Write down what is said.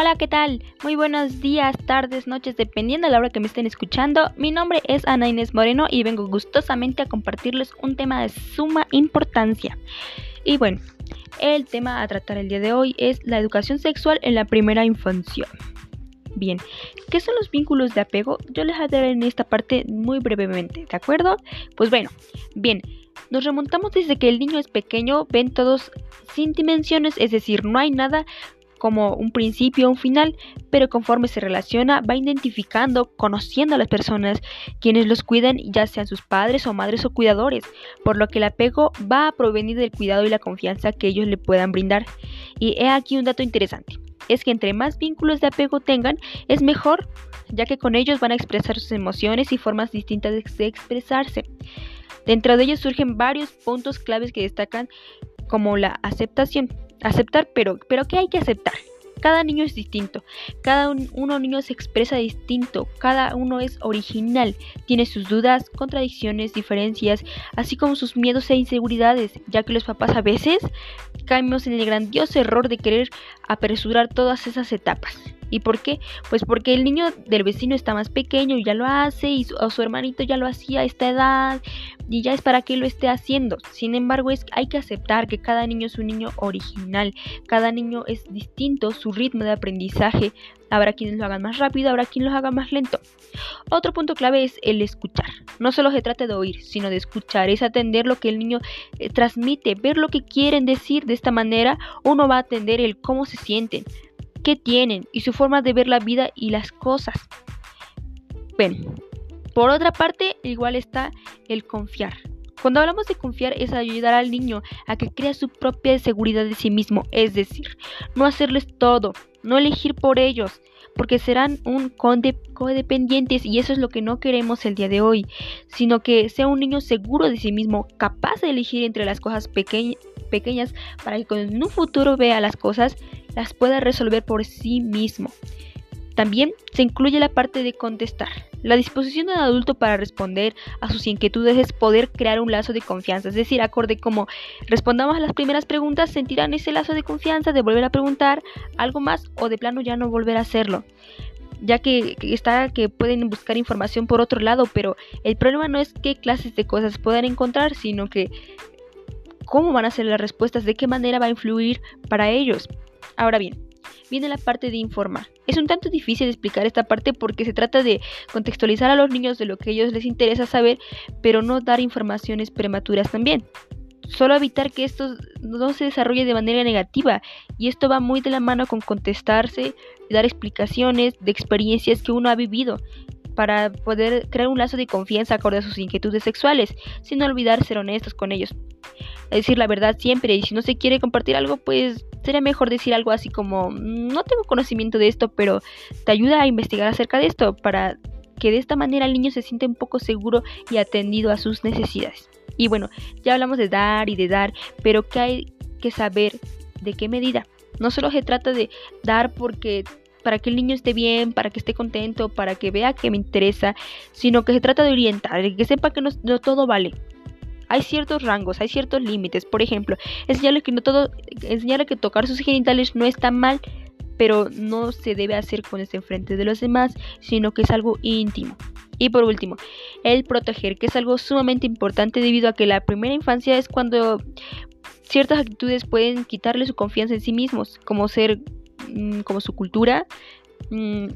Hola, ¿qué tal? Muy buenos días, tardes, noches, dependiendo de la hora que me estén escuchando. Mi nombre es Ana Inés Moreno y vengo gustosamente a compartirles un tema de suma importancia. Y bueno, el tema a tratar el día de hoy es la educación sexual en la primera infancia. Bien, ¿qué son los vínculos de apego? Yo les hablaré en esta parte muy brevemente, ¿de acuerdo? Pues bueno, bien, nos remontamos desde que el niño es pequeño, ven todos sin dimensiones, es decir, no hay nada como un principio o un final, pero conforme se relaciona va identificando, conociendo a las personas quienes los cuidan, ya sean sus padres o madres o cuidadores, por lo que el apego va a provenir del cuidado y la confianza que ellos le puedan brindar. Y he aquí un dato interesante, es que entre más vínculos de apego tengan, es mejor, ya que con ellos van a expresar sus emociones y formas distintas de expresarse. Dentro de ellos surgen varios puntos claves que destacan como la aceptación. Aceptar, pero, pero ¿qué hay que aceptar? Cada niño es distinto, cada uno niño se expresa distinto, cada uno es original, tiene sus dudas, contradicciones, diferencias, así como sus miedos e inseguridades, ya que los papás a veces caemos en el grandioso error de querer apresurar todas esas etapas. ¿Y por qué? Pues porque el niño del vecino está más pequeño y ya lo hace, y su, su hermanito ya lo hacía a esta edad, y ya es para que lo esté haciendo. Sin embargo, es, hay que aceptar que cada niño es un niño original, cada niño es distinto, su ritmo de aprendizaje, habrá quienes lo hagan más rápido, habrá quienes lo hagan más lento. Otro punto clave es el escuchar. No solo se trata de oír, sino de escuchar, es atender lo que el niño eh, transmite, ver lo que quieren decir. De esta manera uno va a atender el cómo se sienten, qué tienen y su forma de ver la vida y las cosas. Ven, por otra parte, igual está el confiar. Cuando hablamos de confiar es ayudar al niño a que crea su propia seguridad de sí mismo, es decir, no hacerles todo, no elegir por ellos, porque serán un codependientes y eso es lo que no queremos el día de hoy, sino que sea un niño seguro de sí mismo, capaz de elegir entre las cosas pequeñas para que en un futuro vea las cosas las pueda resolver por sí mismo. También se incluye la parte de contestar. La disposición del adulto para responder a sus inquietudes es poder crear un lazo de confianza, es decir, acorde como respondamos a las primeras preguntas, sentirán ese lazo de confianza de volver a preguntar algo más o de plano ya no volver a hacerlo ya que, está que pueden buscar información por otro lado, pero el problema no es qué clases de cosas puedan encontrar, sino que cómo van a ser las respuestas, de qué manera va a influir para ellos. Ahora bien, viene la parte de informar. Es un tanto difícil explicar esta parte porque se trata de contextualizar a los niños de lo que a ellos les interesa saber, pero no dar informaciones prematuras también. Solo evitar que esto no se desarrolle de manera negativa y esto va muy de la mano con contestarse, dar explicaciones de experiencias que uno ha vivido para poder crear un lazo de confianza acorde a sus inquietudes sexuales, sin olvidar ser honestos con ellos. Decir la verdad siempre y si no se quiere compartir algo, pues sería mejor decir algo así como, no tengo conocimiento de esto, pero te ayuda a investigar acerca de esto para que de esta manera el niño se siente un poco seguro y atendido a sus necesidades. Y bueno, ya hablamos de dar y de dar, pero que hay que saber de qué medida. No solo se trata de dar porque para que el niño esté bien, para que esté contento, para que vea que me interesa, sino que se trata de orientar, que sepa que no todo vale, hay ciertos rangos, hay ciertos límites. Por ejemplo, enseñarle que no todo, enseñarle que tocar sus genitales no está mal, pero no se debe hacer con este enfrente de los demás, sino que es algo íntimo. Y por último, el proteger, que es algo sumamente importante debido a que la primera infancia es cuando ciertas actitudes pueden quitarle su confianza en sí mismos, como ser, mm, como su cultura, mm,